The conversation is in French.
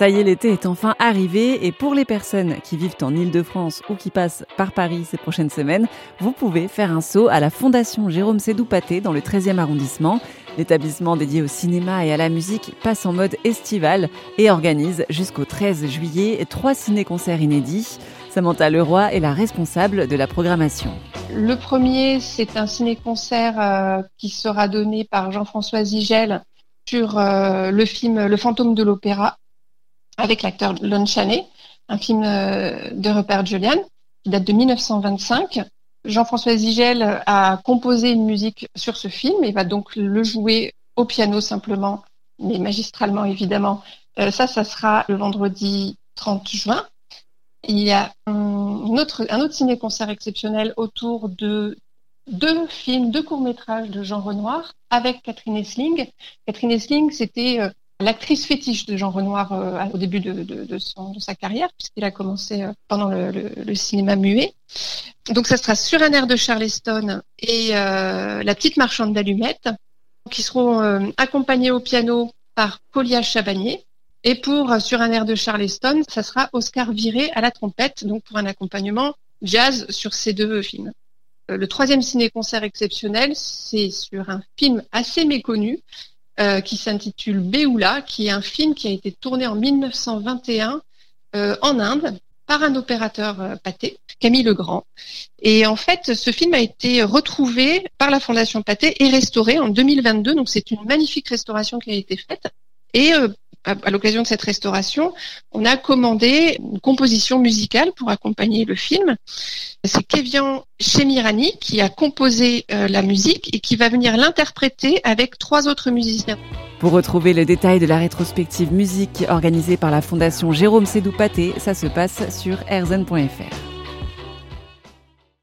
Ça y est, l'été est enfin arrivé et pour les personnes qui vivent en Ile-de-France ou qui passent par Paris ces prochaines semaines, vous pouvez faire un saut à la Fondation Jérôme Sédou-Paté dans le 13e arrondissement. L'établissement dédié au cinéma et à la musique passe en mode estival et organise jusqu'au 13 juillet trois ciné-concerts inédits. Samantha Leroy est la responsable de la programmation. Le premier, c'est un ciné-concert euh, qui sera donné par Jean-François Zigel sur euh, le film Le fantôme de l'opéra avec l'acteur Lon Chaney, un film euh, de Rupert Julian qui date de 1925. Jean-François Zigel a composé une musique sur ce film et va donc le jouer au piano simplement, mais magistralement évidemment. Euh, ça, ça sera le vendredi 30 juin. Il y a un autre, un ciné-concert exceptionnel autour de deux films, deux courts-métrages de Jean Renoir avec Catherine Essling. Catherine Essling, c'était euh, l'actrice fétiche de Jean Renoir euh, au début de, sa carrière, puisqu'il a commencé euh, pendant le, cinéma muet. Donc ça sera sur un air de Charleston et euh, La petite marchande d'allumettes, qui seront accompagnés au piano par Colia Chabanier. Et pour Sur un air de Charleston, ça sera Oscar Viré à la trompette, donc pour un accompagnement jazz sur ces deux films. Le troisième ciné-concert exceptionnel, c'est sur un film assez méconnu, euh, qui s'intitule Beoula, qui est un film qui a été tourné en 1921 euh, en Inde par un opérateur euh, pâté, Camille Legrand. Et en fait, ce film a été retrouvé par la Fondation Pathé et restauré en 2022. Donc c'est une magnifique restauration qui a été faite. Et à, l'occasion de cette restauration, on a commandé une composition musicale pour accompagner le film. C'est Kevian Chemirani qui a composé euh, la musique et qui va venir l'interpréter avec trois autres musiciens. Pour retrouver le détail de la rétrospective musique organisée par la Fondation Jérôme Sédou-Paté, ça se passe sur erzen.fr.